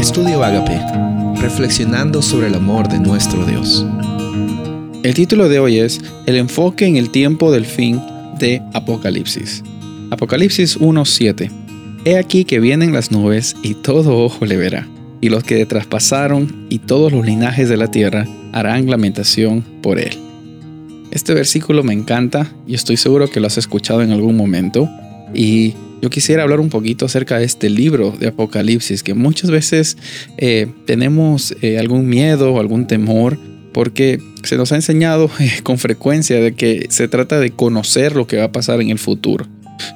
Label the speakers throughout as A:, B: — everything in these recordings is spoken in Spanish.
A: Estudio Agape, reflexionando sobre el amor de nuestro Dios.
B: El título de hoy es El enfoque en el tiempo del fin de Apocalipsis. Apocalipsis 1:7. He aquí que vienen las nubes y todo ojo le verá, y los que traspasaron y todos los linajes de la tierra harán lamentación por él. Este versículo me encanta y estoy seguro que lo has escuchado en algún momento y yo quisiera hablar un poquito acerca de este libro de Apocalipsis, que muchas veces eh, tenemos eh, algún miedo o algún temor porque se nos ha enseñado eh, con frecuencia de que se trata de conocer lo que va a pasar en el futuro.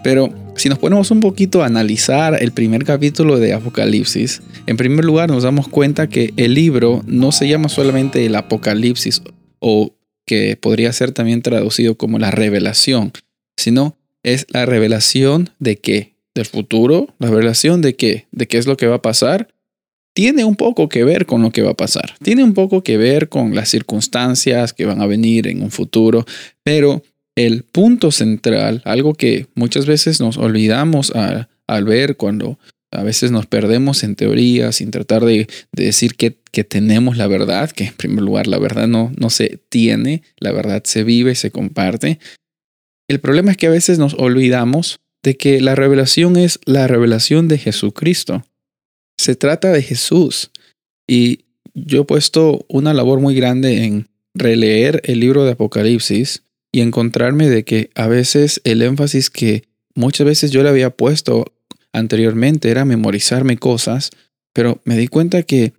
B: Pero si nos ponemos un poquito a analizar el primer capítulo de Apocalipsis, en primer lugar nos damos cuenta que el libro no se llama solamente el Apocalipsis o que podría ser también traducido como la revelación, sino es la revelación de qué? Del futuro, la revelación de qué? De qué es lo que va a pasar. Tiene un poco que ver con lo que va a pasar. Tiene un poco que ver con las circunstancias que van a venir en un futuro, pero el punto central, algo que muchas veces nos olvidamos al ver cuando a veces nos perdemos en teorías sin tratar de, decir que, que, tenemos la verdad, que en primer lugar la verdad no, no se tiene, la verdad se vive, se comparte, el problema es que a veces nos olvidamos de que la revelación es la revelación de Jesucristo. Se trata de Jesús. Y yo he puesto una labor muy grande en releer el libro de Apocalipsis y encontrarme de que a veces el énfasis que muchas veces yo le había puesto anteriormente era memorizarme cosas, pero me di cuenta que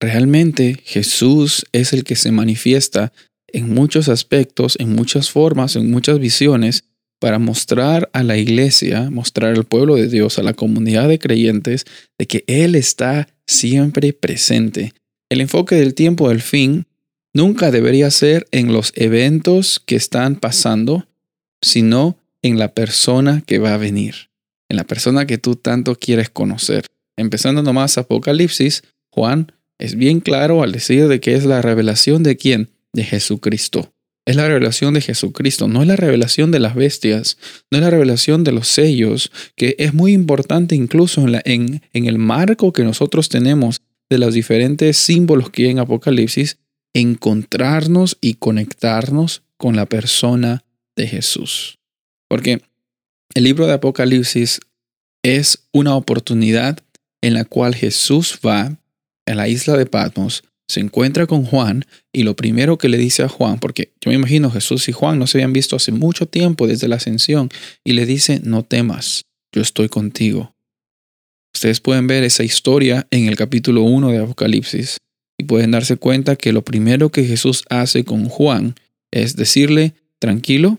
B: realmente Jesús es el que se manifiesta en muchos aspectos, en muchas formas, en muchas visiones, para mostrar a la iglesia, mostrar al pueblo de Dios, a la comunidad de creyentes, de que Él está siempre presente. El enfoque del tiempo del fin nunca debería ser en los eventos que están pasando, sino en la persona que va a venir, en la persona que tú tanto quieres conocer. Empezando nomás Apocalipsis, Juan es bien claro al decir de que es la revelación de quién? De Jesucristo. Es la revelación de Jesucristo, no es la revelación de las bestias, no es la revelación de los sellos, que es muy importante incluso en, en el marco que nosotros tenemos de los diferentes símbolos que hay en Apocalipsis, encontrarnos y conectarnos con la persona de Jesús. Porque el libro de Apocalipsis es una oportunidad en la cual Jesús va a la isla de Patmos se encuentra con Juan y lo primero que le dice a Juan, porque yo me imagino Jesús y Juan no se habían visto hace mucho tiempo desde la ascensión, y le dice, no temas, yo estoy contigo. Ustedes pueden ver esa historia en el capítulo 1 de Apocalipsis y pueden darse cuenta que lo primero que Jesús hace con Juan es decirle, tranquilo,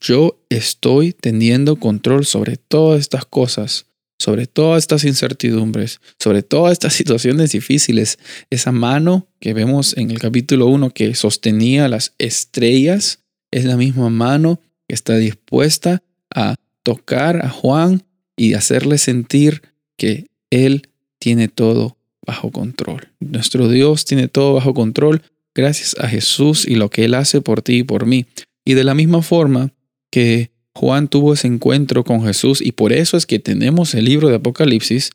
B: yo estoy teniendo control sobre todas estas cosas sobre todas estas incertidumbres, sobre todas estas situaciones difíciles, esa mano que vemos en el capítulo 1 que sostenía las estrellas, es la misma mano que está dispuesta a tocar a Juan y hacerle sentir que Él tiene todo bajo control. Nuestro Dios tiene todo bajo control gracias a Jesús y lo que Él hace por ti y por mí. Y de la misma forma que Juan tuvo ese encuentro con Jesús y por eso es que tenemos el libro de Apocalipsis.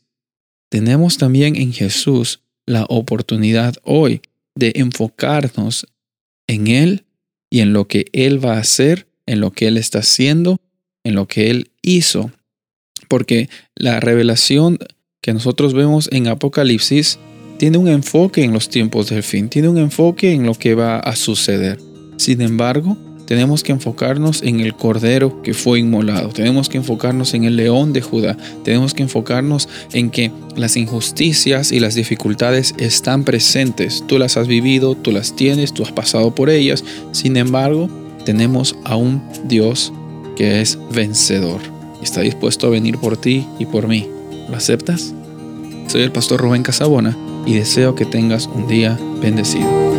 B: Tenemos también en Jesús la oportunidad hoy de enfocarnos en Él y en lo que Él va a hacer, en lo que Él está haciendo, en lo que Él hizo. Porque la revelación que nosotros vemos en Apocalipsis tiene un enfoque en los tiempos del fin, tiene un enfoque en lo que va a suceder. Sin embargo, tenemos que enfocarnos en el Cordero que fue inmolado. Tenemos que enfocarnos en el León de Judá. Tenemos que enfocarnos en que las injusticias y las dificultades están presentes. Tú las has vivido, tú las tienes, tú has pasado por ellas. Sin embargo, tenemos a un Dios que es vencedor. Está dispuesto a venir por ti y por mí. ¿Lo aceptas? Soy el pastor Rubén Casabona y deseo que tengas un día bendecido.